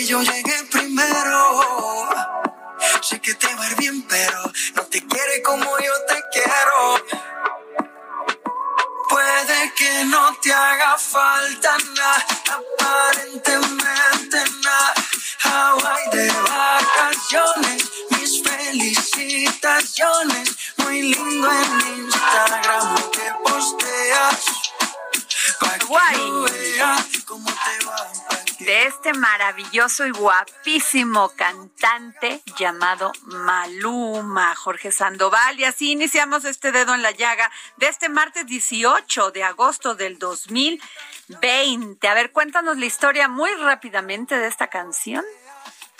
Cambiará que yo llegue maravilloso y guapísimo cantante llamado Maluma, Jorge Sandoval. Y así iniciamos este dedo en la llaga de este martes 18 de agosto del 2020. A ver, cuéntanos la historia muy rápidamente de esta canción.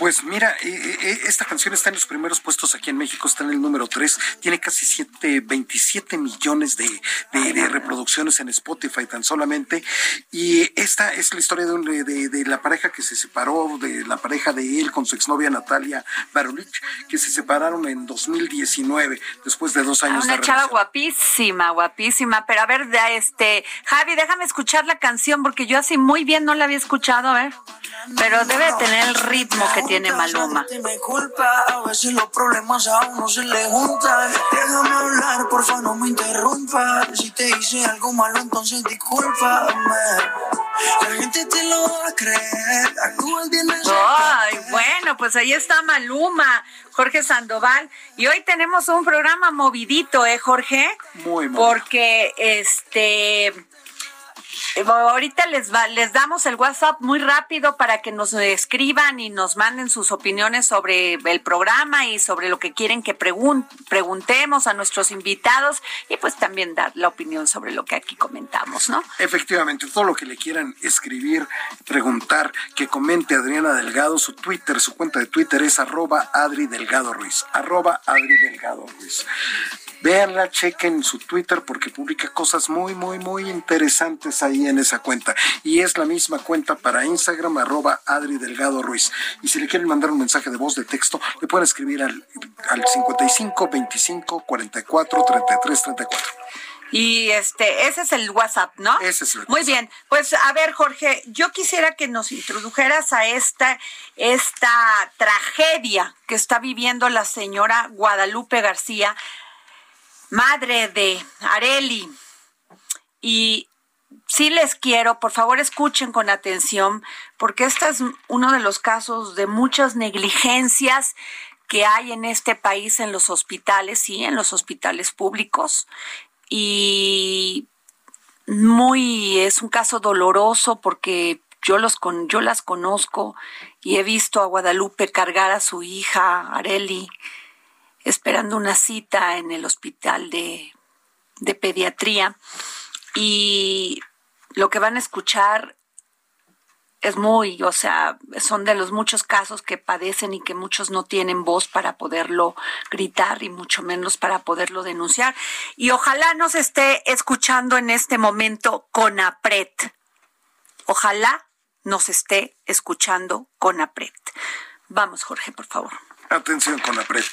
Pues mira, eh, eh, esta canción está en los primeros puestos aquí en México, está en el número 3, tiene casi siete, 27 millones de, de- de reproducciones en Spotify tan solamente. Y esta es la historia de, un- de- de la pareja que se separó, de la pareja de él con su exnovia Natalia Barulich, que se separaron en 2019, después de dos años de una chava relación. guapísima, guapísima. Pero a ver, este, Javi, déjame escuchar la canción porque yo así muy bien no la había escuchado, a ver. Pero debe tener el ritmo que tiene Maluma. No me culpa, a veces los problemas a uno se le juntan. Déjame hablar, porfa, no me interrumpa. Si te hice algo malo, entonces discúlpame. La gente te lo va a creer. Actúas bien de Ay, bueno, pues ahí está Maluma, Jorge Sandoval. Y hoy tenemos un programa movidito, ¿eh, Jorge? Muy movido. Porque, este... eh, Ahorita les va, les damos el WhatsApp muy rápido para que nos escriban y nos manden sus opiniones sobre el programa y sobre lo que quieren que pregun- preguntemos a nuestros invitados y pues también dar la opinión sobre lo que aquí comentamos, ¿no? Efectivamente, todo lo que le quieran escribir, preguntar, que comente Adriana Delgado, su Twitter, su cuenta de Twitter es arroba Adri Delgado Ruiz, arroba Adri Delgado Ruiz. Véanla, chequen su Twitter porque publica cosas muy, muy, muy interesantes ahí en esa cuenta. Y es la misma cuenta para Instagram, arroba Adri Delgado Ruiz. Y si le quieren mandar un mensaje de voz de texto, le pueden escribir al, al 55 25 44 33 34. Y este, ese es el WhatsApp, ¿no? Ese es el Muy WhatsApp. bien. Pues a ver, Jorge, yo quisiera que nos introdujeras a esta, esta tragedia que está viviendo la señora Guadalupe García, madre de Areli. Y sí les quiero, por favor escuchen con atención, porque este es uno de los casos de muchas negligencias que hay en este país en los hospitales, sí, en los hospitales públicos. Y muy, es un caso doloroso porque yo los con, yo las conozco y he visto a Guadalupe cargar a su hija, Areli, esperando una cita en el hospital de, de pediatría y lo que van a escuchar es muy, o sea, son de los muchos casos que padecen y que muchos no tienen voz para poderlo gritar y mucho menos para poderlo denunciar. Y ojalá nos esté escuchando en este momento con APRET. Ojalá nos esté escuchando con APRET. Vamos, Jorge, por favor. Atención con la PRET.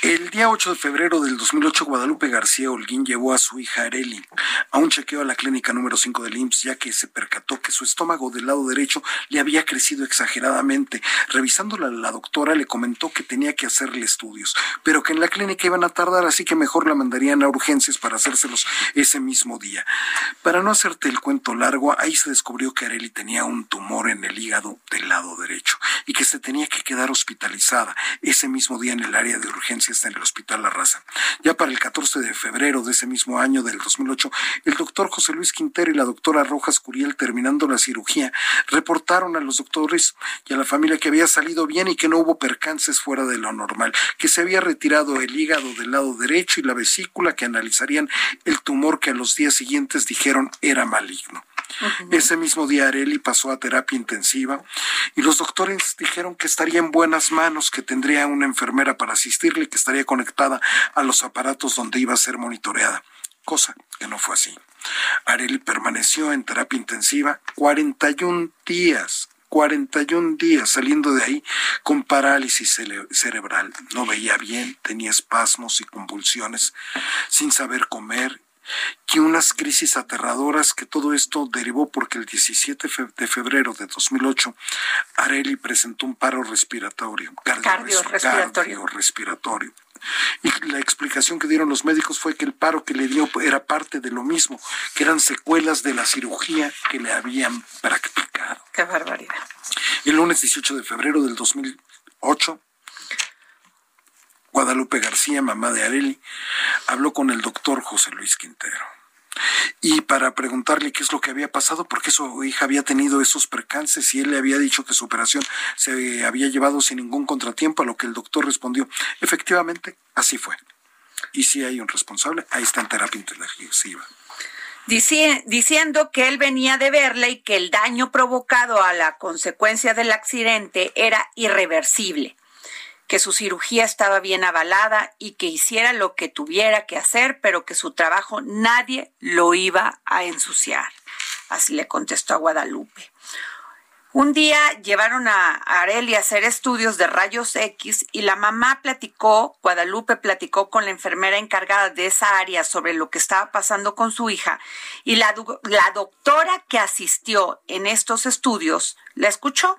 El día 8 de febrero del 2008, Guadalupe García Holguín llevó a su hija Areli a un chequeo a la clínica número 5 del IMSS, ya que se percató que su estómago del lado derecho le había crecido exageradamente. Revisándola, la doctora le comentó que tenía que hacerle estudios, pero que en la clínica iban a tardar, así que mejor la mandarían a urgencias para hacérselos ese mismo día. Para no hacerte el cuento largo, ahí se descubrió que Areli tenía un tumor en el hígado del lado derecho y que se tenía que quedar hospitalizada ese mismo día en el área de urgencias en el Hospital La Raza. Ya para el 14 de febrero de ese mismo año del 2008, el doctor José Luis Quintero y la doctora Rojas Curiel, terminando la cirugía, reportaron a los doctores y a la familia que había salido bien y que no hubo percances fuera de lo normal, que se había retirado el hígado del lado derecho y la vesícula, que analizarían el tumor que a los días siguientes dijeron era maligno. Ese mismo día Areli pasó a terapia intensiva y los doctores dijeron que estaría en buenas manos, que tendría una enfermera para asistirle que estaría conectada a los aparatos donde iba a ser monitoreada, cosa que no fue así. Areli permaneció en terapia intensiva 41 días 41 días saliendo de ahí con parálisis cerebral. No veía bien, tenía espasmos y convulsiones, sin saber comer que unas crisis aterradoras que todo esto derivó porque el 17 de febrero de 2008 Areli presentó un paro respiratorio, cardiorrespiratorio. respiratorio. Y la explicación que dieron los médicos fue que el paro que le dio era parte de lo mismo, que eran secuelas de la cirugía que le habían practicado. Qué barbaridad. El lunes 18 de febrero del 2008 Guadalupe García, mamá de Areli, habló con el doctor José Luis Quintero. Y para preguntarle qué es lo que había pasado, porque su hija había tenido esos percances y él le había dicho que su operación se había llevado sin ningún contratiempo, a lo que el doctor respondió, efectivamente, así fue. Y si hay un responsable, ahí está en terapia intensiva. diciendo que él venía de verla y que el daño provocado a la consecuencia del accidente era irreversible que su cirugía estaba bien avalada y que hiciera lo que tuviera que hacer, pero que su trabajo nadie lo iba a ensuciar. Así le contestó a Guadalupe. Un día llevaron a Areli a hacer estudios de rayos X y la mamá platicó, Guadalupe platicó con la enfermera encargada de esa área sobre lo que estaba pasando con su hija y la, la doctora que asistió en estos estudios la escuchó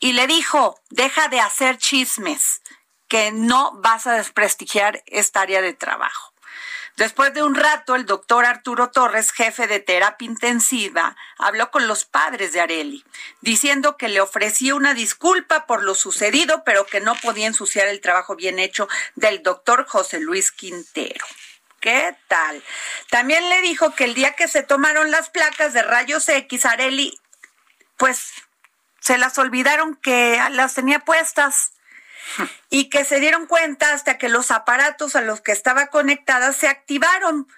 y le dijo, deja de hacer chismes, que no vas a desprestigiar esta área de trabajo. Después de un rato, el doctor Arturo Torres, jefe de terapia intensiva, habló con los padres de Areli, diciendo que le ofrecía una disculpa por lo sucedido, pero que no podía ensuciar el trabajo bien hecho del doctor José Luis Quintero. ¿Qué tal? También le dijo que el día que se tomaron las placas de rayos X, Areli, pues se las olvidaron que las tenía puestas y que se dieron cuenta hasta que los aparatos a los que estaba conectada se activaron,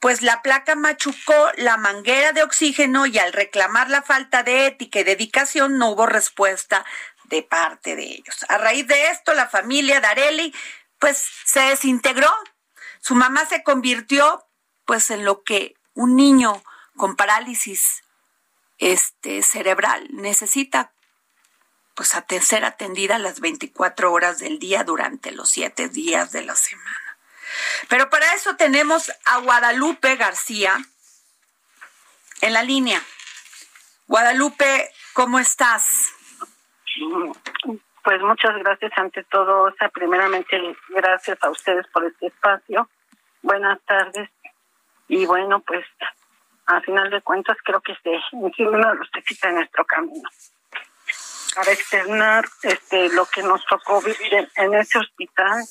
pues la placa machucó la manguera de oxígeno y al reclamar la falta de ética y dedicación no hubo respuesta de parte de ellos. A raíz de esto, la familia Darelli pues se desintegró. Su mamá se convirtió pues en lo que un niño con parálisis este, cerebral necesita pues ser atendida las 24 horas del día durante los siete días de la semana. Pero para eso tenemos a Guadalupe García en la línea. Guadalupe, ¿cómo estás? Pues muchas gracias ante todo. O sea, primeramente, gracias a ustedes por este espacio. Buenas tardes. Y bueno, pues a final de cuentas creo que se encima una lucecita en nuestro camino para externar este lo que nos tocó vivir en, ese hospital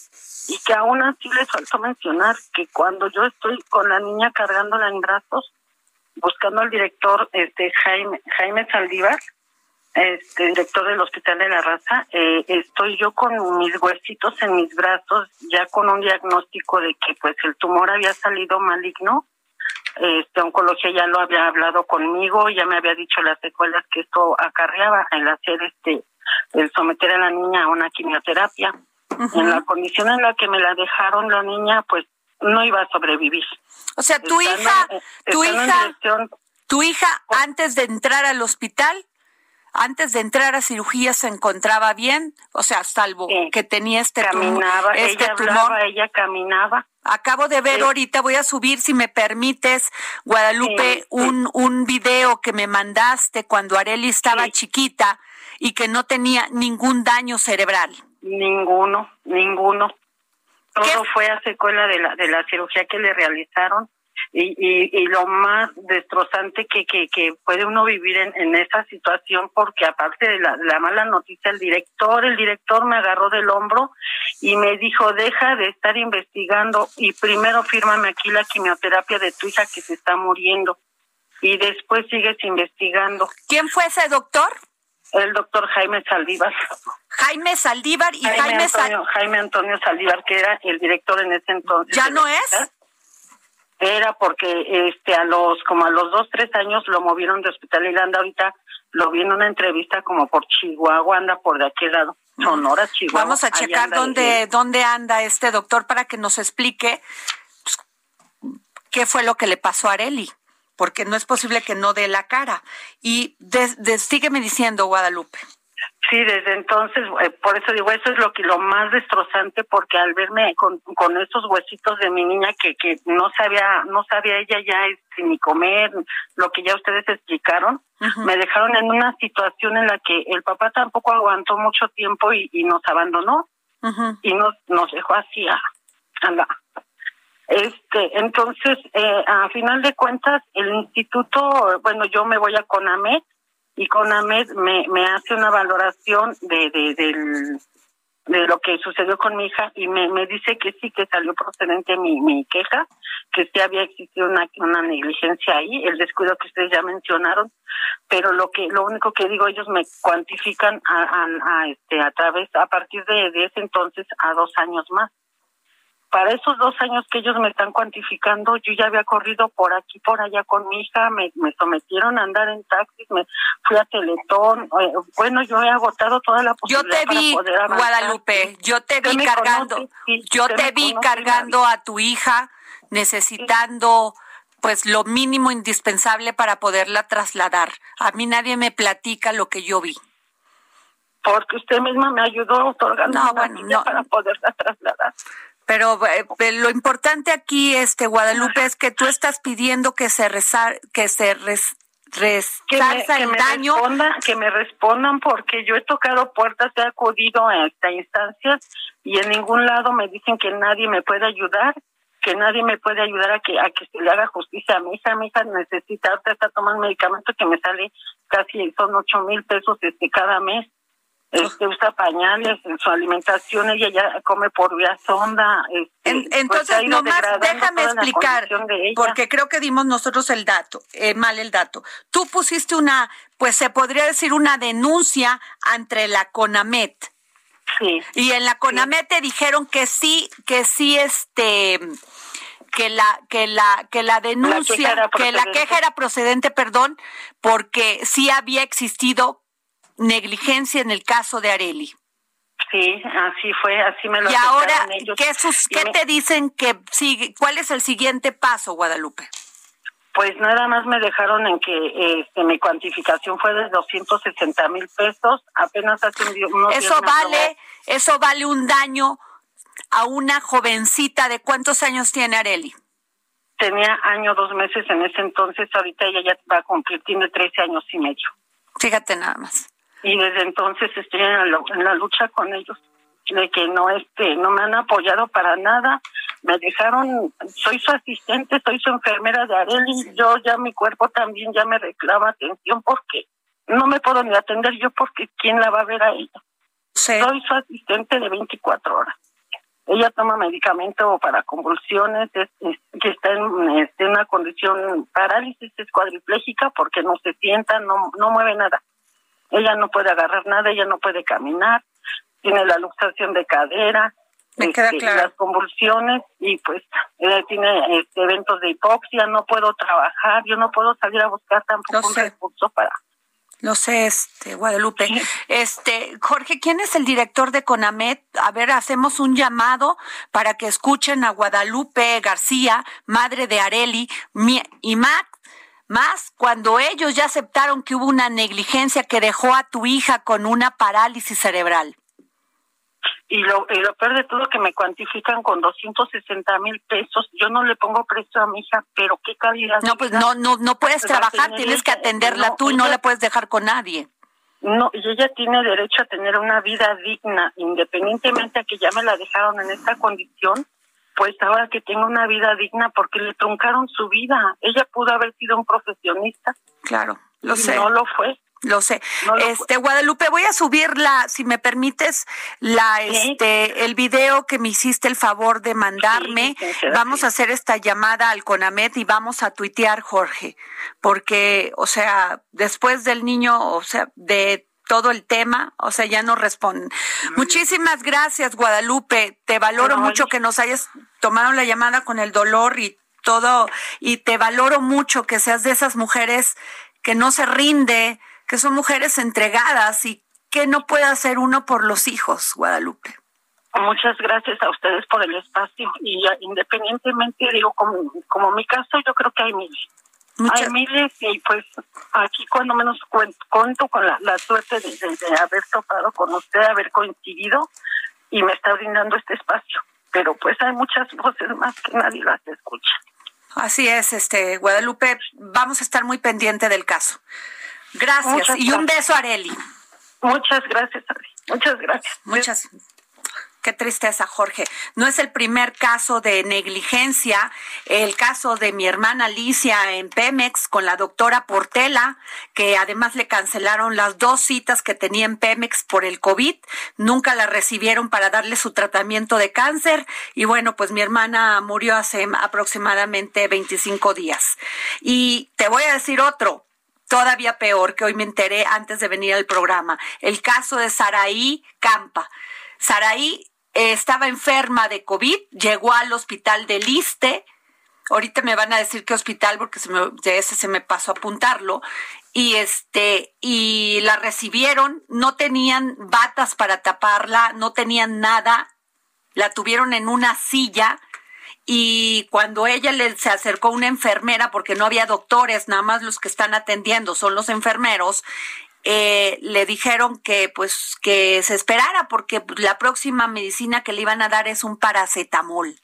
y que aún así les faltó mencionar que cuando yo estoy con la niña cargándola en brazos buscando al director este Jaime Jaime Saldívar este director del Hospital de la Raza, eh, estoy yo con mis huesitos en mis brazos, ya con un diagnóstico de que pues el tumor había salido maligno. Este oncología ya lo había hablado conmigo, ya me había dicho las secuelas que esto acarreaba el hacer este el someter a la niña a una quimioterapia. En la condición en la que me la dejaron la niña, pues no iba a sobrevivir. O sea, tu hija, tu hija, tu hija antes de entrar al hospital antes de entrar a cirugía se encontraba bien, o sea, salvo que tenía este caminaba, este ella Hablaba, ella caminaba. Acabo de ver ahorita, voy a subir, si me permites, Guadalupe, un, un video que me mandaste cuando Areli estaba chiquita y que no tenía ningún daño cerebral. Ninguno, ninguno. Todo fue a secuela de la, de la cirugía que le realizaron y, y, lo más destrozante que, que, que puede uno vivir en, en esa situación porque aparte de la, la mala noticia el director el director me agarró del hombro y me dijo deja de estar investigando y primero fírmame aquí la quimioterapia de tu hija que se está muriendo y después sigues investigando ¿quién fue ese doctor? el doctor Jaime Saldívar Jaime Saldívar y Jaime, Antonio, Jaime Antonio Saldívar que era el director en ese entonces ¿ya no es? Era porque este a los como a los dos tres años lo movieron de hospital y anda ahorita lo vi en una entrevista como por Chihuahua anda por de aquel lado Sonora Chihuahua vamos a checar dónde dónde anda este doctor para que nos explique pues, qué fue lo que le pasó a Areli porque no es posible que no dé la cara. Y de, sígueme diciendo Guadalupe Sí, desde entonces, eh, por eso digo, eso es lo que lo más destrozante, porque al verme con, con esos huesitos de mi niña que, que no sabía, no sabía ella ya este, ni comer, lo que ya ustedes explicaron, me dejaron en una situación en la que el papá tampoco aguantó mucho tiempo y, y nos abandonó. Y nos, nos dejó así a, la, este, entonces, eh, a final de cuentas, el instituto, bueno, yo me voy a CONAMED y CONAMED me, me hace una valoración de, de, del, de lo que sucedió con mi hija y me, dice que sí, que salió procedente mi, mi queja, que sí había existido una, una negligencia ahí, el descuido que ustedes ya mencionaron, pero lo que lo único que digo, ellos me cuantifican a, a, este a través, a partir de ese entonces, a dos años más para esos dos años que ellos me están cuantificando, yo ya había corrido por aquí, por allá con mi hija, me, me sometieron a andar en taxis, me fui a Teletón, eh, bueno, yo he agotado toda la posibilidad Yo te vi, Guadalupe, yo te vi cargando, yo te vi cargando a tu hija, necesitando pues lo mínimo indispensable para poderla trasladar. A mí nadie me platica lo que yo vi. Porque usted misma me ayudó otorgando no, bueno, para poderla trasladar. Pero eh, lo importante aquí, este Guadalupe, es que tú estás pidiendo que se rezar, que se res, resarza el daño. que me respondan porque yo he tocado puertas, he acudido a esta instancia y en ningún lado me dicen que nadie me puede ayudar, que nadie me puede ayudar a que a que se le haga justicia a mi hija. Mi hija necesita, ahorita está tomando medicamento que me sale casi, son ocho mil pesos este cada mes este, usa pañales, en su alimentación ella ya come por vía sonda. Este, pues, entonces, nomás déjame explicar, porque creo que dimos nosotros el dato, eh, mal el dato. Tú pusiste una, pues se podría decir una denuncia ante la CONAMET. Sí. Y en la CONAMET te dijeron que sí, que sí, este que la que la que la denuncia que la queja era procedente perdón porque sí había existido negligencia en el caso de Areli. Sí, así fue, así me lo Y ahora, ¿qué, sus, ¿qué te dicen que sigue? ¿Cuál es el siguiente paso, Guadalupe? Pues nada más me dejaron en que este, mi cuantificación fue de 260 mil pesos, apenas hace unos Eso vale, eso vale un daño a una jovencita de cuántos años tiene Areli. Tenía año, dos meses en ese entonces, ahorita ella ya va a cumplir, tiene 13 años y medio. Fíjate nada más y desde entonces estoy en la, lucha con ellos de que no este no me han apoyado para nada. Me dejaron soy su asistente soy su enfermera de Areli yo ya mi cuerpo también ya me reclama atención porque no me puedo ni atender yo porque quién la va a ver a ella soy su asistente de 24 horas. Ella toma medicamento para convulsiones es, que está en, este, una condición parálisis es cuadriplégica porque no se sienta no no mueve nada Ella no puede agarrar nada, ella no puede caminar, tiene la luxación de cadera, Me queda este, claro. las convulsiones y pues ella tiene este, eventos de hipoxia, no puedo trabajar, yo no puedo salir a buscar tampoco un recurso para Lo sé, este, Guadalupe. Este, Jorge, ¿quién es el director de CONAMET? A ver, hacemos un llamado para que escuchen a Guadalupe García, madre de Areli, mi- y Max, más cuando ellos ya aceptaron que hubo una negligencia que dejó a tu hija con una parálisis cerebral. y lo, y lo peor de todo que me cuantifican con 260 mil pesos. Yo no le pongo precio a mi hija, pero qué calidad. No, pues no, no, no puedes Pero trabajar, tienes que atenderla no, tú y no la puedes dejar con nadie. No, y ella tiene derecho a tener una vida digna, independientemente a que ya me la dejaron en esta condición, pues ahora que tenga una vida digna porque le truncaron su vida. Ella pudo haber sido un profesionista, Claro, lo y sé. no lo fue. Lo sé. No lo este Guadalupe, voy a subir la, si me permites, la Sí. este el video que me hiciste el favor de mandarme. Sí, vamos a hacer esta llamada al Conamet y vamos a tuitear, Jorge, porque o sea, después del niño, o sea, de todo el tema, o sea, ya no responden. Muchísimas gracias, Guadalupe. Te valoro No, mucho que nos hayas tomado la llamada con el dolor y todo, y te valoro mucho que seas de esas mujeres que no se rinde, que son mujeres entregadas y que no puede hacer uno por los hijos, Guadalupe. Muchas gracias a ustedes por el espacio y independientemente, digo, como, como mi caso, yo creo que hay miles. Muchas, Hay miles y pues aquí cuando menos cuen- cuento con la, la suerte de, de- de haber topado con usted, haber coincidido y me está brindando este espacio. Pero pues hay muchas voces más que nadie las escucha. así es, este Guadalupe, vamos a estar muy pendiente del caso. Gracias y un gracias. beso, Areli. Muchas gracias, Adri. Muchas gracias. Muchas. Qué tristeza, Jorge. No es el primer caso de negligencia. El caso de mi hermana Alicia en Pemex con la doctora Portela, que además le cancelaron las dos citas que tenía en Pemex por el COVID. Nunca la recibieron para darle su tratamiento de cáncer. Y bueno, pues mi hermana murió hace aproximadamente 25 días. Y te voy a decir otro todavía peor que hoy me enteré antes de venir al programa, el caso de Saraí Campa. Saraí eh, estaba enferma de COVID, llegó al hospital del Liste, ahorita me van a decir qué hospital porque se me, de ese se me pasó a apuntarlo, y este, y la recibieron, no tenían batas para taparla, no tenían nada, la tuvieron en una silla, y cuando ella le se acercó una enfermera porque no había doctores, nada más los que están atendiendo son los enfermeros, eh, le dijeron que pues que se esperara porque la próxima medicina que le iban a dar es un paracetamol.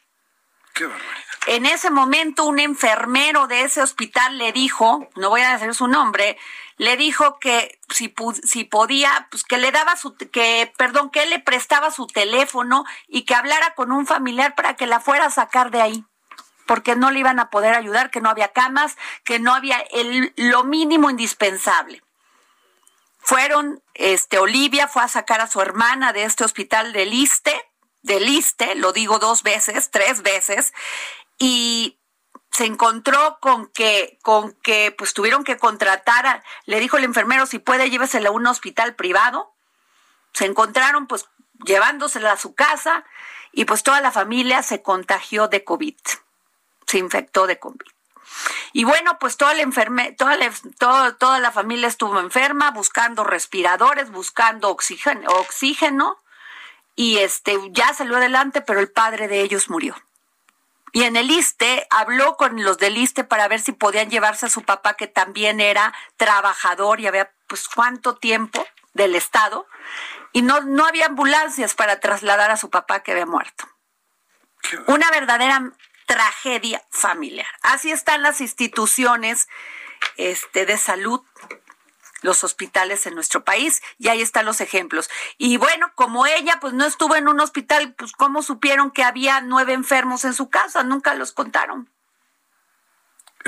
Qué barbaridad. En ese momento un enfermero de ese hospital le dijo, no voy a decir su nombre, le dijo que si, si podía, pues que le daba su, que, perdón, que él le prestaba su teléfono y que hablara con un familiar para que la fuera a sacar de ahí. Porque no le iban a poder ayudar, que no había camas, que no había el, lo mínimo indispensable. Fueron, este, Olivia fue a sacar a su hermana de este hospital del Iste, del Iste, lo digo dos veces, tres veces, y se encontró con que, con que, pues tuvieron que contratar, a- le dijo el enfermero, si puede, llévesela a un hospital privado. Se encontraron, pues, llevándosela a su casa, y pues toda la familia se contagió de COVID, se infectó de COVID. Y bueno, pues toda la enferme, toda la, todo- toda la familia estuvo enferma, buscando respiradores, buscando oxígeno, oxígeno, y este ya salió adelante, pero el padre de ellos murió. Y en el ISTE habló con los del ISTE para ver si podían llevarse a su papá, que también era trabajador y había pues cuánto tiempo del Estado, y no, no había ambulancias para trasladar a su papá que había muerto. Una verdadera tragedia familiar. Así están las instituciones este, de salud los hospitales en nuestro país y ahí están los ejemplos. Y bueno, como ella pues no estuvo en un hospital, pues cómo supieron que había nueve enfermos en su casa, nunca los contaron.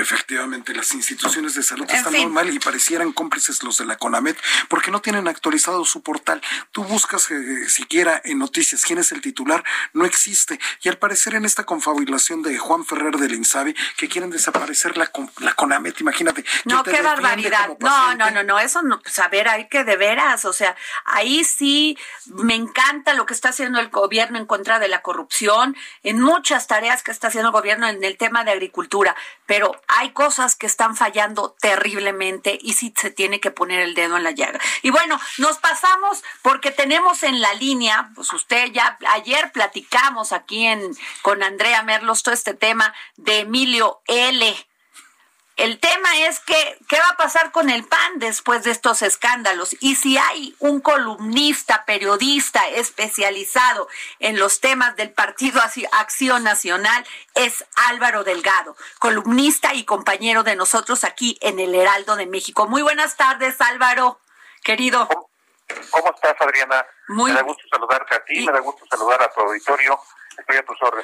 Efectivamente, las instituciones de salud están muy mal y parecieran cómplices los de la CONAMET porque no tienen actualizado su portal. Tú buscas eh, siquiera en noticias quién es el titular, no existe. Y al parecer en esta confabulación de Juan Ferrer del INSABI que quieren desaparecer la, la CONAMET, imagínate. No, qué barbaridad. No, no, no, no, eso no, pues a ver, hay que de veras, o sea, ahí sí me encanta lo que está haciendo el gobierno en contra de la corrupción, en muchas tareas que está haciendo el gobierno en el tema de agricultura, pero hay cosas que están fallando terriblemente y sí se tiene que poner el dedo en la llaga. Y bueno, nos pasamos porque tenemos en la línea, pues usted ya ayer platicamos aquí en con Andrea Merlos todo este tema de Emilio L. El tema es que, ¿qué va a pasar con el PAN después de estos escándalos? Y si hay un columnista, periodista especializado en los temas del Partido Acción Nacional, es Álvaro Delgado, columnista y compañero de nosotros aquí en el Heraldo de México. Muy buenas tardes, Álvaro, querido. ¿Cómo, estás, Adriana? Muy... Me da gusto saludarte a ti, me da gusto saludar a tu auditorio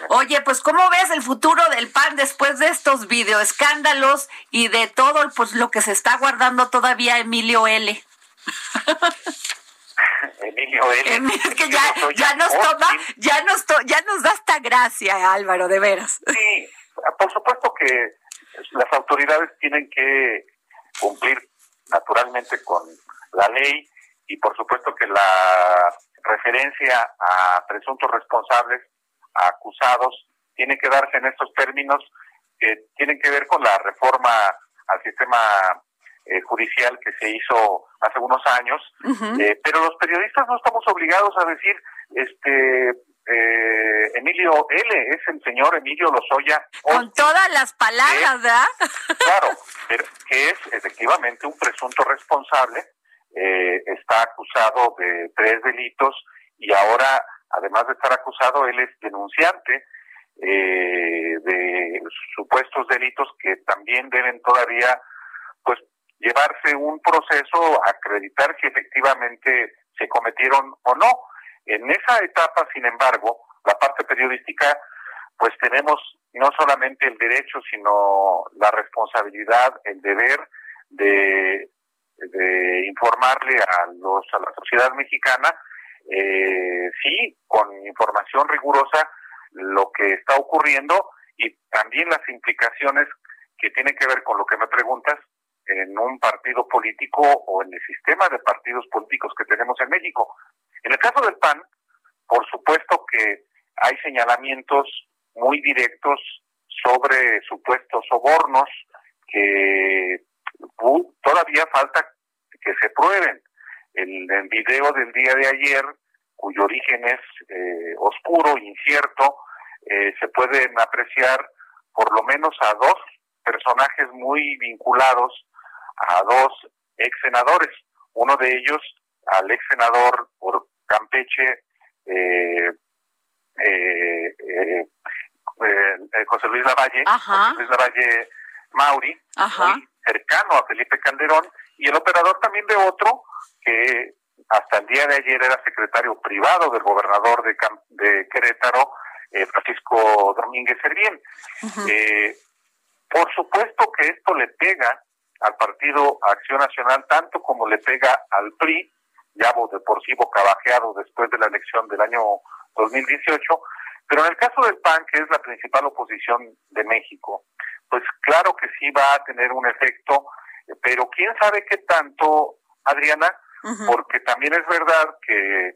Oye, pues ¿cómo ves el futuro del PAN después de estos videoescándalos y de todo pues lo que se está guardando todavía Emilio L? Emilio L. Es que ya, ya nos toma, ya nos, ya nos da esta gracia, Álvaro, de veras. Sí, por supuesto que las autoridades tienen que cumplir naturalmente con la ley y por supuesto que la referencia a presuntos responsables acusados tiene que darse en estos términos que tienen que ver con la reforma al sistema eh, judicial que se hizo hace unos años, eh, pero los periodistas no estamos obligados a decir, este, eh, Emilio L. es el señor Emilio Lozoya. Con todas las palabras, ¿verdad? Claro, pero que es efectivamente un presunto responsable, está acusado de tres delitos y ahora además de estar acusado, él es denunciante eh, de supuestos delitos que también deben todavía pues llevarse un proceso acreditar si efectivamente se cometieron o no. En esa etapa, sin embargo, la parte periodística, pues tenemos no solamente el derecho, sino la responsabilidad, el deber de, de informarle a los a la sociedad mexicana eh, sí, con información rigurosa, lo que está ocurriendo y también las implicaciones que tienen que ver con lo que me preguntas en un partido político o en el sistema de partidos políticos que tenemos en México. En el caso del PAN, por supuesto que hay señalamientos muy directos sobre supuestos sobornos que todavía falta que se prueben el, el video del día de ayer, cuyo origen es eh, oscuro, incierto, eh, se pueden apreciar por lo menos a dos personajes muy vinculados a dos ex senadores. Uno de ellos, al ex senador por Campeche, eh, José Luis Lavalle, José Luis Lavalle Mauri, muy cercano a Felipe Calderón, y el operador también de otro que hasta el día de ayer era secretario privado del gobernador de, de Querétaro, eh, Francisco Domínguez Servién. Eh, por supuesto que esto le pega al Partido Acción Nacional tanto como le pega al PRI, ya de por sí bocabajeado después de la elección del año 2018, pero en el caso del PAN, que es la principal oposición de México, pues claro que sí va a tener un efecto, pero quién sabe qué tanto, Adriana, porque también es verdad que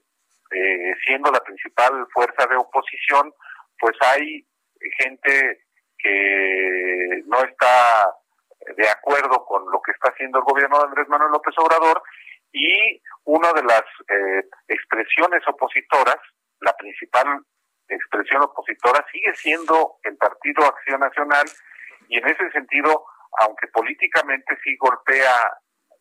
eh, siendo la principal fuerza de oposición, pues hay gente que no está de acuerdo con lo que está haciendo el gobierno de Andrés Manuel López Obrador y una de las eh, expresiones opositoras, la principal expresión opositora sigue siendo el Partido Acción Nacional y en ese sentido, aunque políticamente sí golpea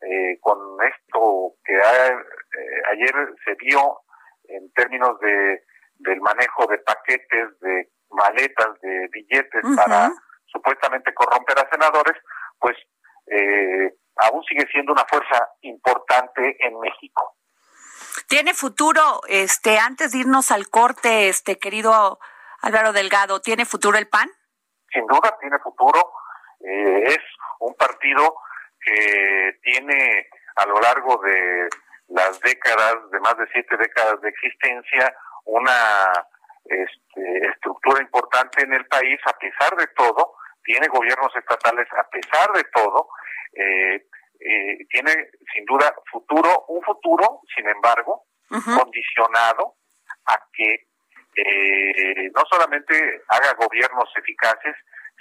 eh, con esto que eh, ayer se vio en términos de del manejo de paquetes, de maletas, de billetes para supuestamente corromper a senadores, pues eh, aún sigue siendo una fuerza importante en México. ¿Tiene futuro, este, antes de irnos al corte, este querido Álvaro Delgado, ¿tiene futuro el PAN? Sin duda tiene futuro. eh, es un partido que tiene a lo largo de las décadas, de más de siete décadas de existencia, una este, estructura importante en el país, a pesar de todo, tiene gobiernos estatales a pesar de todo, eh, eh, tiene sin duda futuro, un futuro, sin embargo, condicionado a que eh, no solamente haga gobiernos eficaces,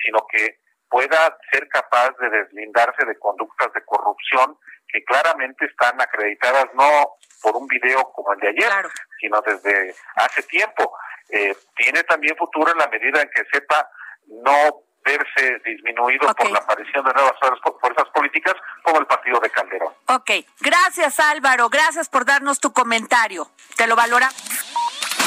sino que pueda ser capaz de deslindarse de conductas de corrupción que claramente están acreditadas no por un video como el de ayer, sino desde hace tiempo. Eh, tiene también futuro en la medida en que sepa no verse disminuido por la aparición de nuevas fuerzas políticas como el partido de Calderón. Ok, gracias Álvaro, gracias por darnos tu comentario. Te lo valora.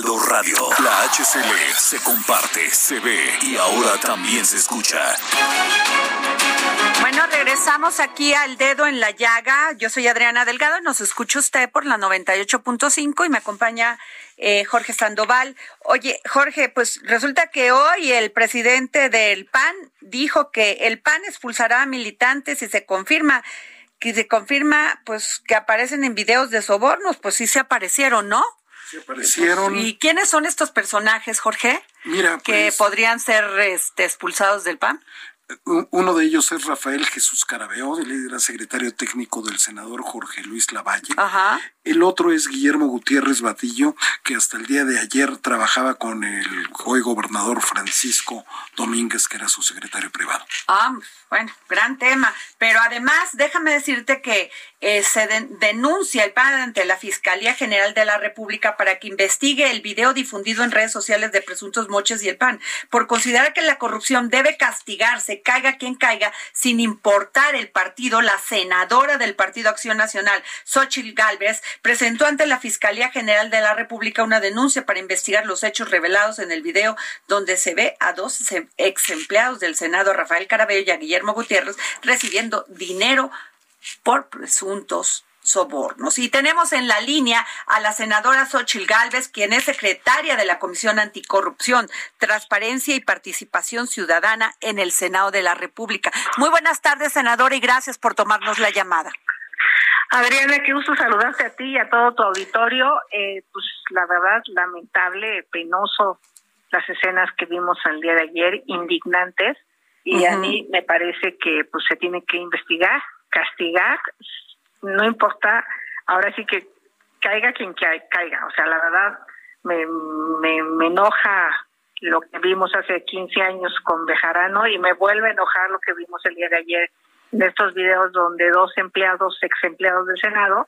Radio. La HCL se comparte, se ve y ahora también se escucha. Bueno, regresamos aquí al dedo en la llaga. Yo soy Adriana Delgado, nos escucha usted por la 98.5 y me acompaña eh, Jorge Sandoval. Oye, Jorge, pues resulta que hoy el presidente del PAN dijo que el PAN expulsará a militantes y se confirma que se confirma pues que aparecen en videos de sobornos, pues sí se aparecieron, ¿no? Aparecieron. ¿Y quiénes son estos personajes, Jorge? Mira, que pues, podrían ser este, expulsados del PAN. Uno de ellos es Rafael Jesús Carabeo, él era secretario técnico del senador Jorge Luis Lavalle. Ajá. El otro es Guillermo Gutiérrez Batillo, que hasta el día de ayer trabajaba con el hoy gobernador Francisco Domínguez, que era su secretario privado. Ah, bueno, gran tema. Pero además, déjame decirte que eh, se denuncia el PAN ante la Fiscalía General de la República para que investigue el video difundido en redes sociales de presuntos moches y el PAN, por considerar que la corrupción debe castigarse, caiga quien caiga, sin importar el partido. La senadora del Partido Acción Nacional, Xochitl Galvez, presentó ante la Fiscalía General de la República una denuncia para investigar los hechos revelados en el video donde se ve a dos ex empleados del Senado, Rafael Carabello y a Guillermo Gutiérrez, recibiendo dinero por presuntos sobornos. Y tenemos en la línea a la senadora Xochil Gálvez, quien es secretaria de la Comisión Anticorrupción, Transparencia y Participación Ciudadana en el Senado de la República. Muy buenas tardes, senadora, y gracias por tomarnos la llamada. Adriana, qué gusto saludarte a ti y a todo tu auditorio. Eh, pues la verdad, lamentable, penoso las escenas que vimos el día de ayer, indignantes, y a mí me parece que pues se tiene que investigar, castigar, no importa, ahora sí que caiga quien caiga, o sea, la verdad me, me, me enoja lo que vimos hace 15 años con Bejarano y me vuelve a enojar lo que vimos el día de ayer de estos videos donde dos empleados, ex empleados del Senado,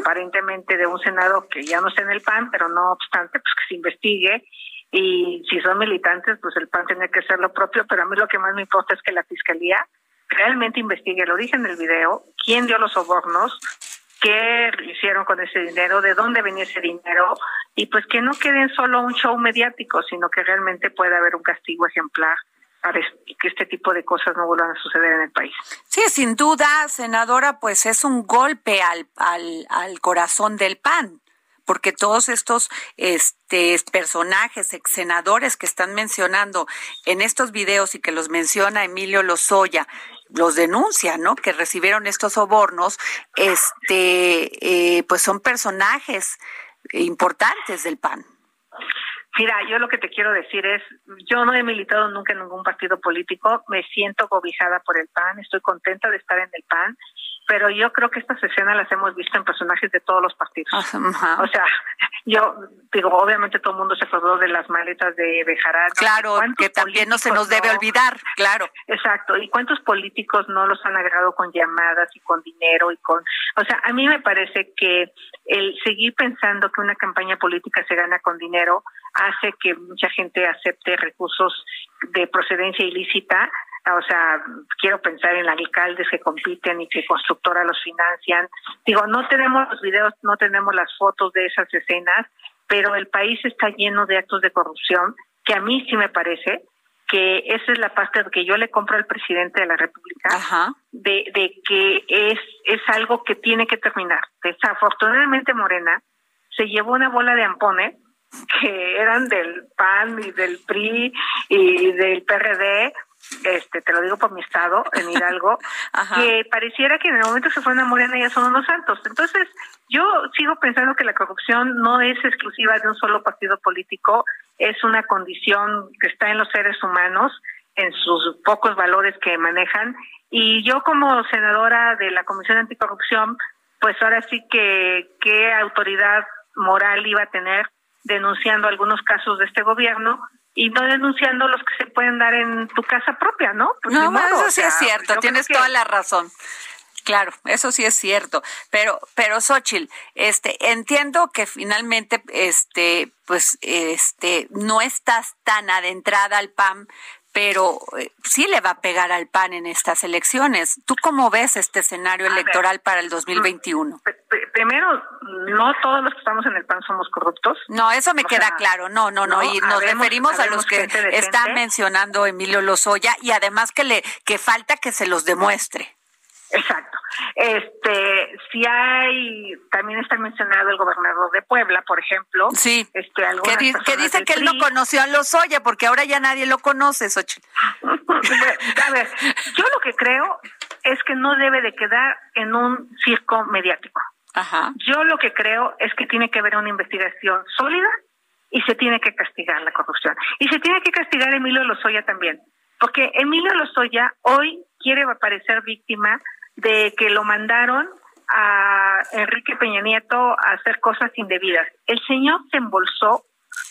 aparentemente de un Senado que ya no está en el PAN, pero no obstante, pues que se investigue. Y si son militantes, pues el PAN tiene que hacer lo propio, pero a mí lo que más me importa es que la Fiscalía realmente investigue, lo dije en el video, quién dio los sobornos, qué hicieron con ese dinero, de dónde venía ese dinero, y pues que no queden solo un show mediático, sino que realmente pueda haber un castigo ejemplar para que este tipo de cosas no vuelvan a suceder en el país. Sí, sin duda, senadora, pues es un golpe al, al, al corazón del PAN porque todos estos este, personajes, ex senadores que están mencionando en estos videos y que los menciona Emilio Lozoya, los denuncia, ¿no? Que recibieron estos sobornos, este, eh, pues son personajes importantes del PAN. Mira, yo lo que te quiero decir es, yo no he militado nunca en ningún partido político, me siento cobijada por el PAN, estoy contenta de estar en el PAN, pero yo creo que estas escenas las hemos visto en personajes de todos los partidos. O sea, yo digo, obviamente todo el mundo se acordó de las maletas de Bejarano. Claro, que también no se nos debe olvidar, claro. Exacto, y cuántos políticos no los han agarrado con llamadas y con dinero y con... O sea, a mí me parece que el seguir pensando que una campaña política se gana con dinero hace que mucha gente acepte recursos de procedencia ilícita o sea, quiero pensar en alcaldes que compiten y que constructoras los financian. Digo, no tenemos los videos, no tenemos las fotos de esas escenas, pero el país está lleno de actos de corrupción que a mí sí me parece que esa es la parte que yo le compro al presidente de la República, De, de que es, es algo que tiene que terminar. Desafortunadamente Morena se llevó una bola de ampones que eran del PAN y del PRI y del PRD, este, te lo digo por mi estado, en Hidalgo, que pareciera que en el momento se fueron a Morena ya son unos santos. Entonces, yo sigo pensando que la corrupción no es exclusiva de un solo partido político, es una condición que está en los seres humanos, en sus pocos valores que manejan. Y yo como senadora de la Comisión Anticorrupción, pues ahora sí que qué autoridad moral iba a tener denunciando algunos casos de este gobierno y no denunciando los que se pueden dar en tu casa propia, ¿no? Pues no, eso sí es cierto, tienes toda la razón. Claro, eso sí es cierto, pero pero Xochitl, este entiendo que finalmente este pues este no estás tan adentrada al PAM, pero eh, sí le va a pegar al PAN en estas elecciones. ¿Tú cómo ves este escenario electoral para el 2021? Mm, primero, no todos los que estamos en el PAN somos corruptos. No, eso me queda claro. No, no, no. y nos referimos a los que están mencionando Emilio Lozoya y además que le que falta que se los demuestre. Exacto. Este, si hay, también está mencionado el gobernador de Puebla, por ejemplo. Sí. Este, que, dice que él no conoció a Lozoya, porque ahora ya nadie lo conoce, Xochitl. a ver, yo lo que creo es que no debe de quedar en un circo mediático. Ajá. Yo lo que creo es que tiene que haber una investigación sólida y se tiene que castigar la corrupción. Y se tiene que castigar a Emilio Lozoya también, porque Emilio Lozoya hoy quiere aparecer víctima de que lo mandaron a Enrique Peña Nieto a hacer cosas indebidas. El señor se embolsó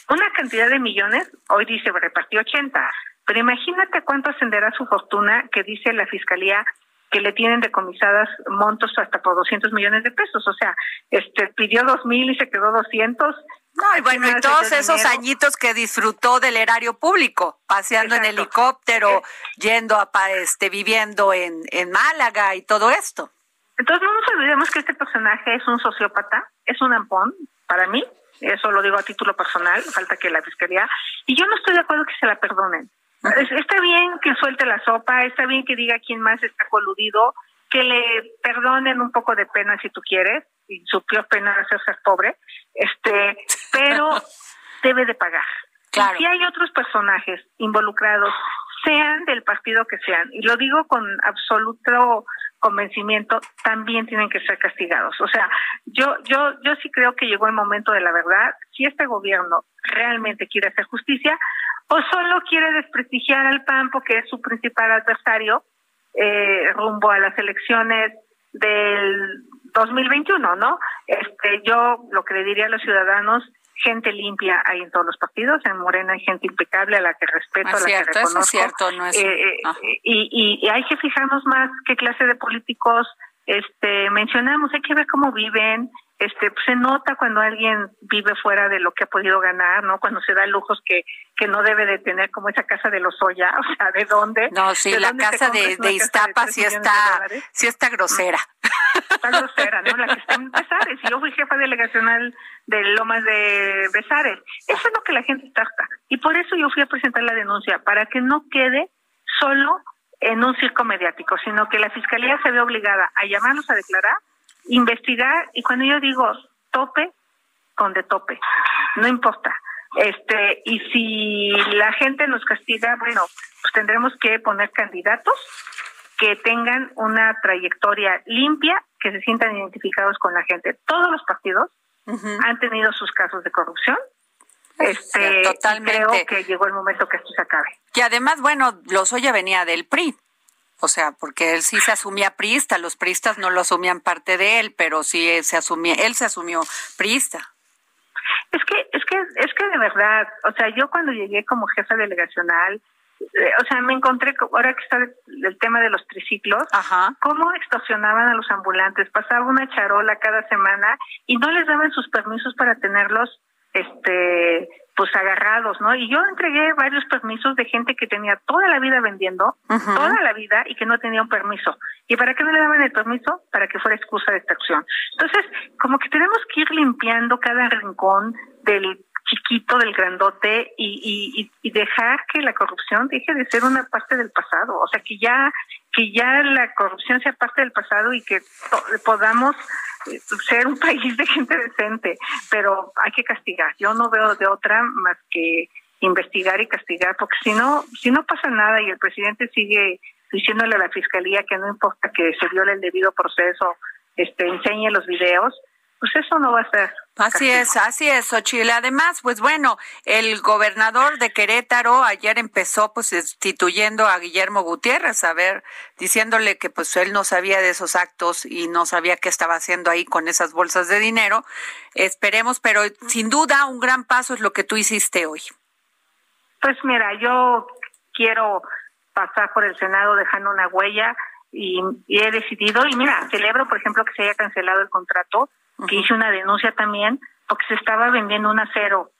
una cantidad de millones, hoy dice repartió 80, pero imagínate cuánto ascenderá su fortuna que dice la fiscalía que le tienen decomisadas montos hasta por 200 millones de pesos, o sea, este pidió mil y se quedó 200. No, y bueno, y todos esos añitos que disfrutó del erario público, paseando en helicóptero, yendo a este viviendo en, en Málaga y todo esto. Entonces no nos olvidemos que este personaje es un sociópata, es un ampón, para mí, eso lo digo a título personal, falta que la fiscalía, y yo no estoy de acuerdo que se la perdonen. Está bien que suelte la sopa, está bien que diga quién más está coludido, que le perdonen un poco de pena si tú quieres, y su peor pena es ser pobre, este, pero debe de pagar. Claro. si hay otros personajes involucrados, sean del partido que sean, y lo digo con absoluto convencimiento, también tienen que ser castigados. O sea, yo, yo, yo sí creo que llegó el momento de la verdad. Si este gobierno realmente quiere hacer justicia, o solo quiere desprestigiar al PAN porque es su principal adversario eh, rumbo a las elecciones del 2021, ¿no? Este, yo lo que le diría a los ciudadanos, gente limpia hay en todos los partidos, en Morena hay gente impecable a la que respeto, a la que reconozco. es cierto, no es... Eh, eh, y, y, hay que fijarnos más qué clase de políticos este mencionamos, hay que ver cómo viven, este pues, se nota cuando alguien vive fuera de lo que ha podido ganar, ¿no? Cuando se da lujos que que no debe de tener como esa casa de los Oya, o sea, ¿de dónde? No, sí, la casa de, de Iztapa sí está sí está grosera. Está grosera, ¿no? La que está en Besares. Yo fui jefa delegacional de Lomas de Besares. Eso es lo que la gente está y por eso yo fui a presentar la denuncia para que no quede solo en un circo mediático, sino que la fiscalía se ve obligada a llamarnos a declarar investigar y cuando yo digo tope, con de tope, no importa. Este, y si la gente nos castiga, bueno, pues tendremos que poner candidatos que tengan una trayectoria limpia, que se sientan identificados con la gente. Todos los partidos han tenido sus casos de corrupción. Este, Totalmente. creo que llegó el momento que esto se acabe. Y además, bueno, Lozoya venía del PRI. O sea, porque él sí se asumía priista, los priistas no lo asumían parte de él, pero sí se asumía, él se asumió priista. Es que, es que, es que de verdad, o sea, yo cuando llegué como jefa delegacional, eh, o sea, me encontré, ahora que está el tema de los triciclos, cómo extorsionaban a los ambulantes. Pasaba una charola cada semana y no les daban sus permisos para tenerlos, este, pues agarrados, ¿no? Y yo entregué varios permisos de gente que tenía toda la vida vendiendo, toda la vida, y que no tenía un permiso. ¿Y para qué no le daban el permiso? Para que fuera excusa de extracción. Entonces, como que tenemos que ir limpiando cada rincón del chiquito del grandote y, y, dejar que la corrupción deje de ser una parte del pasado, o sea que ya que ya la corrupción sea parte del pasado y que podamos eh, ser un país de gente decente, pero hay que castigar. Yo no veo de otra más que investigar y castigar, porque si no, si no pasa nada y el presidente sigue diciéndole a la fiscalía que no importa que se viole el debido proceso, este enseñe los videos, pues eso no va a ser. Así es, así es, Ochile. Además, pues bueno, el gobernador de Querétaro ayer empezó pues destituyendo a Guillermo Gutiérrez, a ver, diciéndole que pues él no sabía de esos actos y no sabía qué estaba haciendo ahí con esas bolsas de dinero. Esperemos, pero sin duda un gran paso es lo que tú hiciste hoy. Pues mira, yo quiero pasar por el Senado dejando una huella y, y he decidido, y mira, celebro por ejemplo que se haya cancelado el contrato que hice una denuncia también porque se estaba vendiendo un acero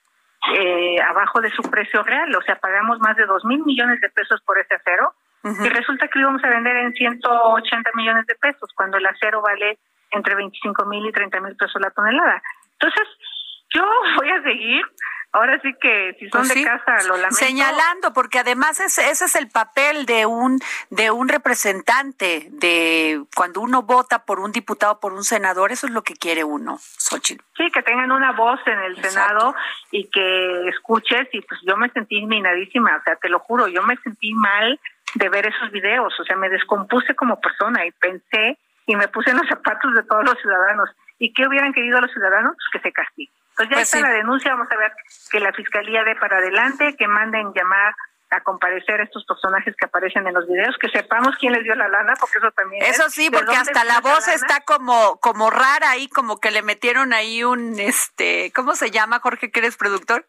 eh, abajo de su precio real, o sea, pagamos más de dos mil millones de pesos por ese acero y resulta que lo íbamos a vender en 180 millones de pesos cuando el acero vale entre 25 mil y 30 mil pesos la tonelada. Entonces, yo voy a seguir Ahora sí que si son pues de casa lo lamento. Señalando, porque además ese, ese es el papel de un de un representante, de cuando uno vota por un diputado, por un senador, eso es lo que quiere uno, Xochitl. Sí, que tengan una voz en el Senado y que escuches y pues yo me sentí minadísima, o sea, te lo juro, yo me sentí mal de ver esos videos, o sea, me descompuse como persona y pensé y me puse en los zapatos de todos los ciudadanos. ¿Y qué hubieran querido los ciudadanos? Pues que se castigue. Pues ya pues está la denuncia, vamos a ver que la fiscalía dé para adelante, que manden llamar a comparecer estos personajes que aparecen en los videos, que sepamos quién les dio la lana, porque eso también. Eso sí, porque hasta la voz está como como rara ahí, como que le metieron ahí un este, ¿cómo se llama, Jorge, que eres productor?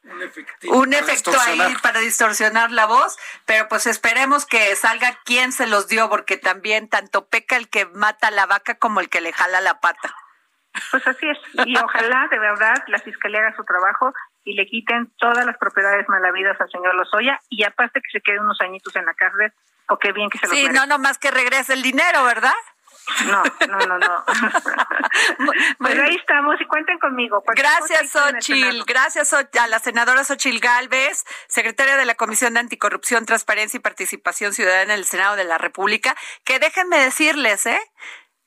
Un, un efecto ahí para distorsionar la voz, pero pues esperemos que salga quién se los dio, porque también tanto peca el que mata la vaca como el que le jala la pata. Pues así es. Y ojalá, de verdad, la fiscalía haga su trabajo y le quiten todas las propiedades malavidas al señor Lozoya y aparte que se quede unos añitos en la cárcel o qué bien que se lo Sí, no, no más que regrese el dinero, ¿verdad? No, no, no, no. pues ahí estamos y cuenten conmigo. Gracias, Xochil. Gracias a la senadora Xochil Gálvez, secretaria de la Comisión de Anticorrupción, Transparencia y Participación Ciudadana en el Senado de la República, que déjenme decirles, ¿eh?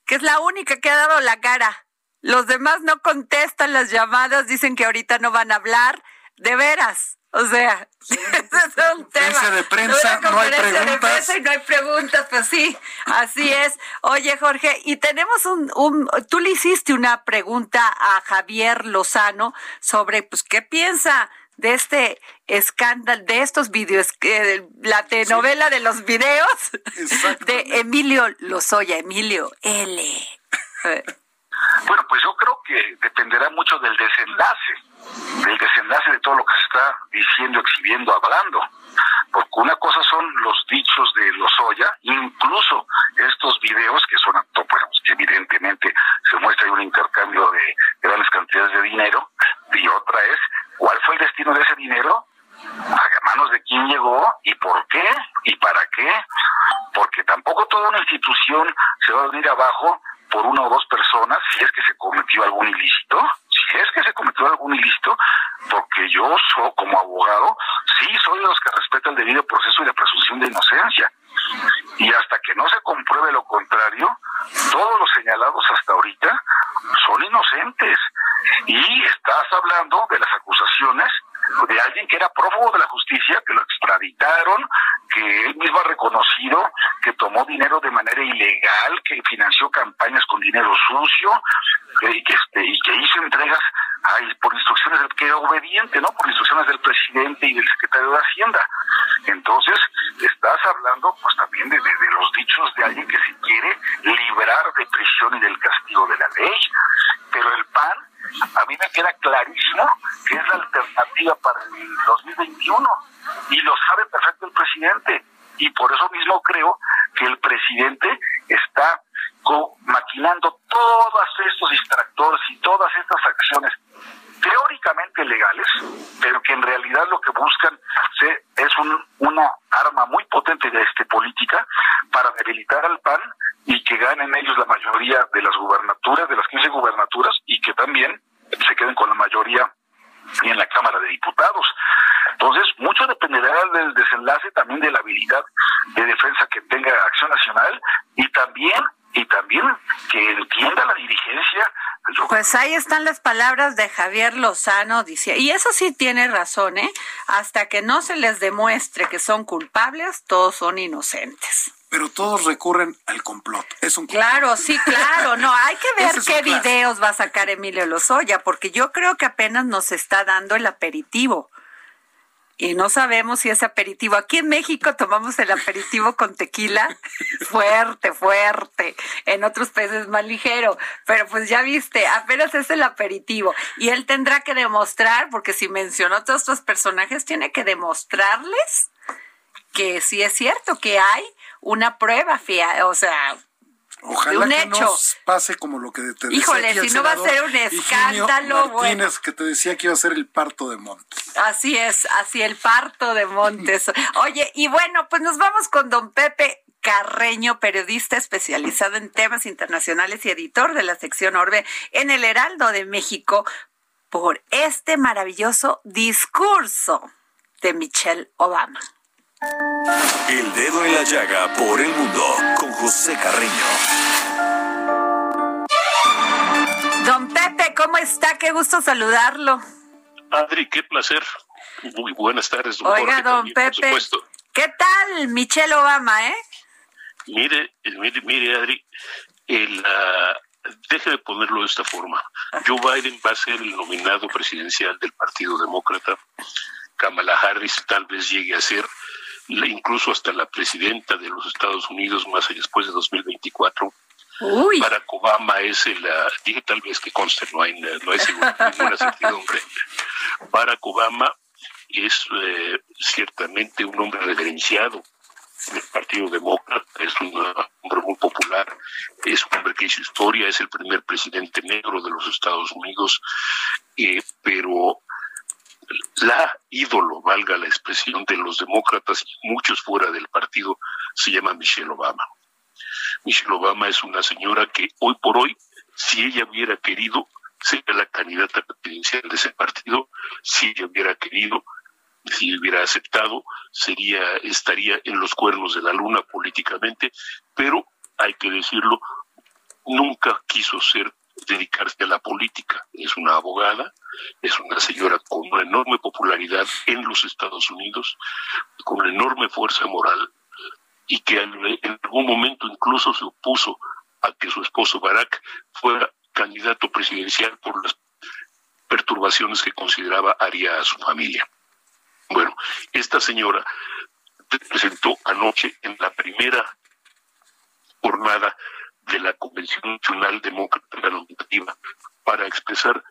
Que es la única que ha dado la cara los demás no contestan las llamadas, dicen que ahorita no van a hablar. De veras. O sea, es un tema. de prensa, no hay preguntas. y no hay preguntas, pues sí, así es. Oye, Jorge, y tenemos un, un, tú le hiciste una pregunta a Javier Lozano sobre, pues, ¿qué piensa de este escándalo, de estos videos, la telenovela de los videos de Emilio Lozoya, Emilio L. Bueno, pues yo creo que dependerá mucho del desenlace, del desenlace de todo lo que se está diciendo, exhibiendo, hablando. Porque una cosa son los dichos de Lozoya, incluso estos videos que son, bueno, que evidentemente se muestra un intercambio de grandes cantidades de dinero, y otra es cuál fue el destino de ese dinero a manos de quién llegó y por qué y para qué, porque tampoco toda una institución se va a venir abajo por una o dos personas si es que se cometió algún ilícito, si es que se cometió algún ilícito, porque yo soy, como abogado, sí soy de los que respeta el debido proceso y la presunción de inocencia. Y hasta que no se compruebe lo contrario, todos los señalados hasta ahorita son inocentes. Y estás hablando de las acusaciones de alguien que era prófugo de la justicia, que lo extraditaron, que él mismo ha reconocido que tomó dinero de manera ilegal, que financió campañas con dinero sucio y que, este, y que hizo entregas hay por instrucciones del que obediente, ¿no? Por instrucciones del presidente y del secretario de Hacienda. Entonces, estás hablando pues también de, de, los dichos de alguien que se quiere librar de prisión y del castigo de la ley. Pero el PAN, a mí me queda clarísimo que es la alternativa para el 2021 y lo sabe perfecto el presidente. Y por eso mismo creo que el presidente está maquinando todos estos distractores y todas estas acciones teóricamente legales, pero que en realidad lo que buscan es un, una arma muy potente de este política para debilitar al PAN y que ganen ellos la mayoría de las gubernaturas, de las 15 gubernaturas, y que también se queden con la mayoría y en la Cámara de Diputados. Entonces, mucho dependerá del desenlace también de la habilidad de defensa que tenga Acción Nacional y también y también que entienda la dirigencia. Pues ahí están las palabras de Javier Lozano, dice, y eso sí tiene razón, ¿eh? Hasta que no se les demuestre que son culpables, todos son inocentes. Pero todos recurren al complot. Es un Claro, sí, claro. No, hay que ver qué videos va a sacar Emilio Lozoya, porque yo creo que apenas nos está dando el aperitivo y no sabemos si es aperitivo. Aquí en México tomamos el aperitivo con tequila fuerte, fuerte. En otros países más ligero. Pero pues ya viste, apenas es el aperitivo. Y él tendrá que demostrar, porque si mencionó todos estos personajes, tiene que demostrarles que sí es cierto, que hay una prueba, fía, o sea, Ojalá que no pase como lo que te decía Híjole, si no va a ser un escándalo, Martínez, que te decía que iba a ser el parto de Montes. Así es, así el parto de Montes. Oye, y bueno, pues nos vamos con don Pepe Carreño, periodista especializado en temas internacionales y editor de la sección Orbe en el Heraldo de México, por este maravilloso discurso de Michelle Obama. El dedo en la llaga por el mundo con José Carreño. Don Pepe, ¿cómo está? Qué gusto saludarlo. Adri, qué placer. Muy buenas tardes. Don Oiga, don Pepe. ¿Qué tal Michelle Obama, eh? Mire, mire, mire, Adri, el, uh, déjeme ponerlo de esta forma. Joe Biden va a ser el nominado presidencial del Partido Demócrata. Kamala Harris tal vez llegue a ser incluso hasta la presidenta de los Estados Unidos más allá después de 2024. Uy. Barack Obama es el, dije tal vez que conste, no hay, no hay ninguna certidumbre. Barack Obama es eh, ciertamente un hombre reverenciado del Partido Demócrata, es un hombre muy popular, es un hombre que hizo historia, es el primer presidente negro de los Estados Unidos, eh, pero la ídolo, valga la expresión, de los demócratas y muchos fuera del partido, se llama Michelle Obama. Michelle Obama es una señora que hoy por hoy, si ella hubiera querido, sería la candidata presidencial de ese partido, si ella hubiera querido, si hubiera aceptado, sería, estaría en los cuernos de la luna políticamente, pero hay que decirlo, nunca quiso ser dedicarse a la política. Es una abogada, es una señora con una enorme popularidad en los Estados Unidos, con una enorme fuerza moral y que en algún momento incluso se opuso a que su esposo Barack fuera candidato presidencial por las perturbaciones que consideraba haría a su familia. Bueno, esta señora presentó anoche en la primera jornada de la Convención Nacional Demócrata para expresar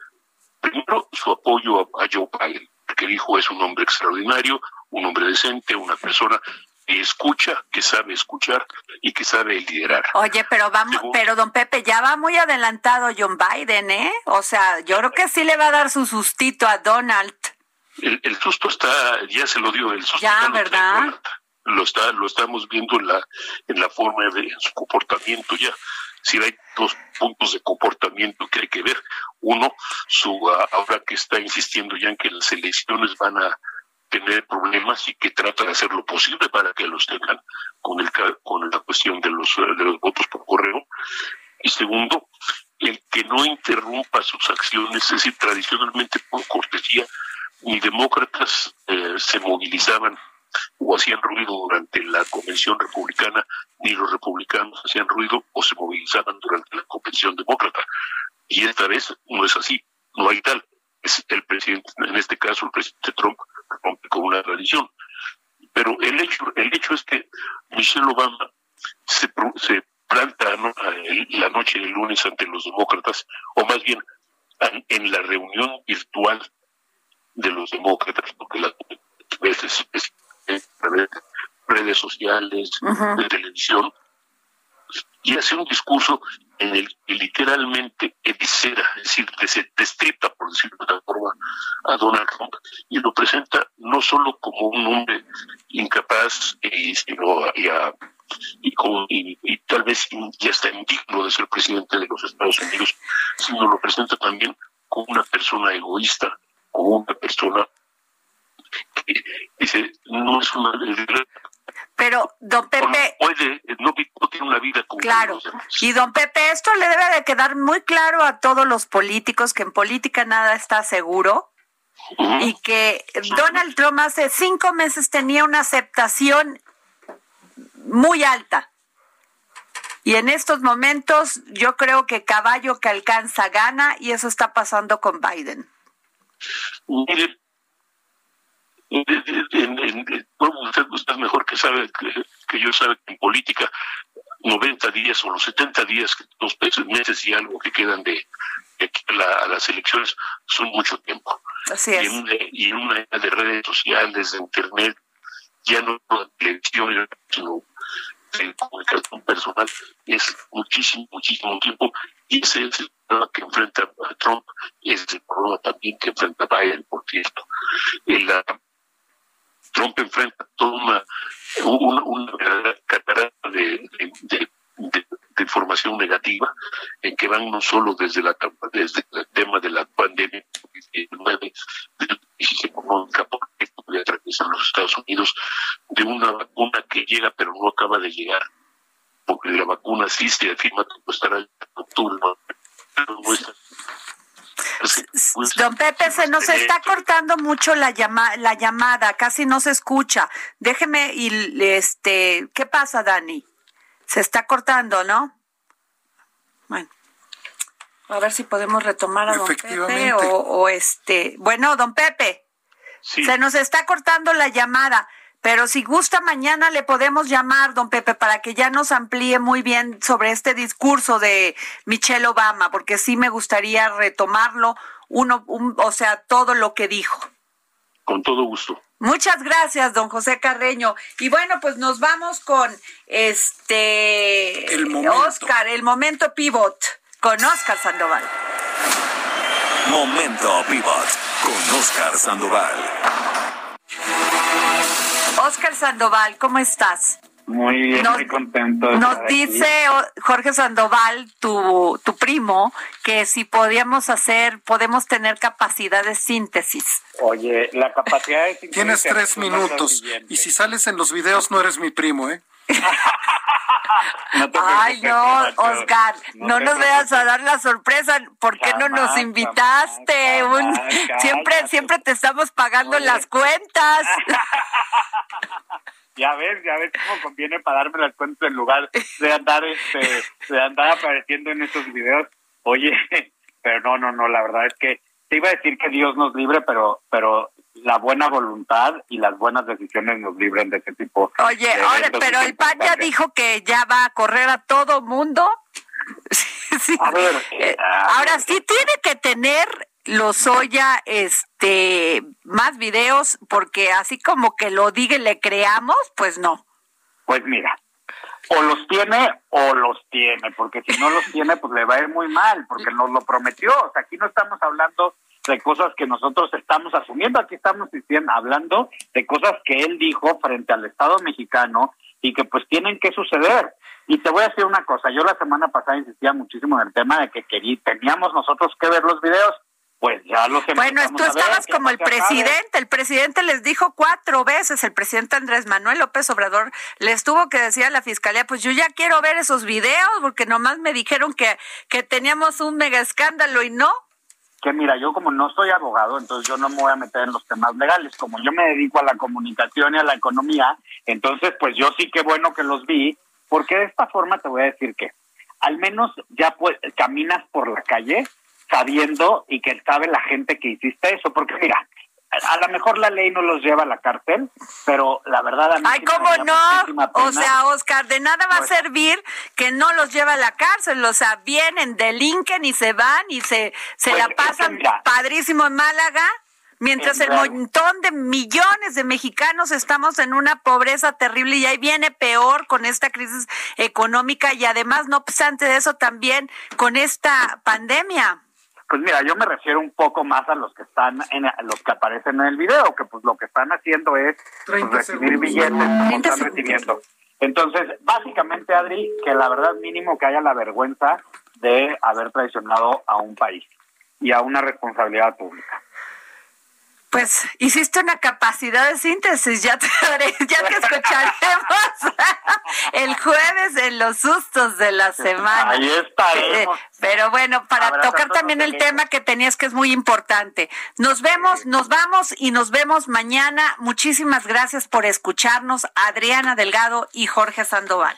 primero su apoyo a, Joe Biden, que dijo es un hombre extraordinario, un hombre decente, una persona que escucha, que sabe escuchar y que sabe liderar. Oye, pero vamos, pero don Pepe, ya va muy adelantado John Biden, ¿eh? O sea, yo creo que sí le va a dar su sustito a Donald. El, susto está, ya se lo dio, el susto ya, ¿verdad? Lo está lo estamos viendo en la en la forma de su comportamiento ya. Si hay dos puntos de comportamiento que hay que ver. Uno su ah, ahora que está insistiendo ya en que las elecciones van a tener problemas y que trata de hacer lo posible para que los tengan con el con la cuestión de los de los votos por correo. Y segundo el que no interrumpa sus acciones es decir tradicionalmente por cortesía ni demócratas eh, se movilizaban o hacían ruido durante la convención republicana, ni los republicanos hacían ruido o se movilizaban durante la convención demócrata. Y esta vez no es así, no hay tal. es el presidente, en este caso el presidente Trump, rompe con una tradición. Pero el hecho, el hecho es que Michelle Obama se, se planta la noche del lunes ante los demócratas, o más bien en la reunión virtual de los demócratas, porque las veces es, redes sociales, de televisión, y hace un discurso en el que literalmente eviscera, es decir, destripta, por decirlo de alguna forma, a Donald Trump. Y lo presenta no solo como un hombre incapaz, y, sino y, y, y, tal vez ya está indigno de ser presidente de los Estados Unidos, sino lo presenta también como una persona egoísta, como una persona dice, no es una pero, don Pepe... puede, no, tiene una vida como Claro. Y don Pepe, esto le debe de quedar muy claro a todos los políticos que en política nada está seguro. Y que Donald Trump hace cinco meses tenía una aceptación muy alta. Y en estos momentos yo creo que caballo que alcanza gana y eso está pasando con Biden. Mire, usted, usted mejor que sabe que, yo sabe que en política 90 días o los 70 días, dos meses y algo que quedan de, a las elecciones son mucho tiempo. Así es. Y en una, era de redes sociales, de internet, ya no de televisión, sino de comunicación personal, es muchísimo, muchísimo tiempo. Y ese es el problema que enfrenta Trump, es el problema también que enfrenta Biden, por cierto. Trump enfrenta toda una, una, catarata de, de, información negativa, en que van no solo desde, la, desde el tema de la pandemia COVID-19, de la crisis económica que atravesar los Estados Unidos, de una vacuna que llega pero no acaba de llegar, porque la vacuna sí se afirma que estará en octubre, no, no está Don Pepe, se nos está cortando mucho la, llama, la llamada, casi no se escucha. Déjeme y este, ¿qué pasa, Dani? Se está cortando, ¿no? Bueno. A ver si podemos retomar a don Pepe o, este, bueno, don Pepe. Se nos está cortando la llamada. Pero si gusta, mañana le podemos llamar, don Pepe, para que ya nos amplíe muy bien sobre este discurso de Michelle Obama, porque sí me gustaría retomarlo, uno, o sea, todo lo que dijo. Con todo gusto. Muchas gracias, don José Carreño. Y bueno, pues nos vamos con este el momento. Oscar, el momento pivot, con Oscar Sandoval. Momento pivot, con Oscar Sandoval. Oscar Sandoval, ¿cómo estás? Muy bien, muy contento. nos dice Jorge Sandoval, tu, tu primo, que si podíamos hacer, podemos tener capacidad de síntesis. Oye, la capacidad de síntesis. Tienes tres minutos y si sales en los videos no eres mi primo, ¿eh? Ay, no, Oscar, no, nos veas a dar la sorpresa. ¿Por qué no nos invitaste? siempre, siempre te estamos pagando las cuentas. ya ves, ya ves cómo conviene pagarme las cuentas en lugar de andar, este, de andar apareciendo en estos videos. Oye, pero no, no, no, la verdad es que te iba a decir que Dios nos libre, pero, pero la buena voluntad y las buenas decisiones nos libren de ese tipo. Oye, ahora, pero el PAN ya dijo que ya va a correr a todo mundo. sí, eh, ahora sí tiene que tener los Lozoya este más videos porque así como que lo diga y le creamos, pues no. Pues mira, o los tiene o los tiene, porque si no los tiene, pues le va a ir muy mal, porque nos lo prometió. O sea, aquí no estamos hablando de cosas que nosotros estamos asumiendo, aquí estamos diciendo, hablando de cosas que él dijo frente al Estado mexicano y que pues tienen que suceder. Y te voy a decir una cosa, yo la semana pasada insistía muchísimo en el tema de que teníamos nosotros que ver los videos, pues ya lo que Bueno, tú estabas como el presidente, el presidente les dijo cuatro veces, el presidente Andrés Manuel López Obrador les tuvo que decir a la fiscalía, pues yo ya quiero ver esos videos porque nomás me dijeron que, que teníamos un mega escándalo y no, que mira, yo como no soy abogado, entonces yo no me voy a meter en los temas legales. Como yo me dedico a la comunicación y a la economía, entonces pues yo sí que bueno que los vi, porque de esta forma te voy a decir que al menos ya pues, caminas por la calle sabiendo y que sabe la gente que hiciste eso, porque mira, a lo mejor la ley no los lleva a la cárcel, pero la verdad a mí Ay, ¿cómo no? O sea, Oscar, de nada va a servir que no los lleva a la cárcel, o sea, vienen, delinquen y se van y se, se pues la pasan padrísimo en Málaga. Mientras el montón de millones de mexicanos estamos en una pobreza terrible y ahí viene peor con esta crisis económica y además, no obstante de eso, también con esta pandemia. Pues mira, yo me refiero un poco más a los que están en los que aparecen en el video, que pues lo que están haciendo es pues, recibir billetes como están recibiendo. Entonces, básicamente, Adri, que la verdad mínimo que haya la vergüenza de haber traicionado a un país y a una responsabilidad pública. Pues hiciste una capacidad de síntesis, ya te, ya te escucharemos el jueves en los sustos de la semana. Ahí está. Eh, pero bueno, para tocar también el tema que tenías que es muy importante. Nos vemos, nos vamos y nos vemos mañana. Muchísimas gracias por escucharnos, Adriana Delgado y Jorge Sandoval.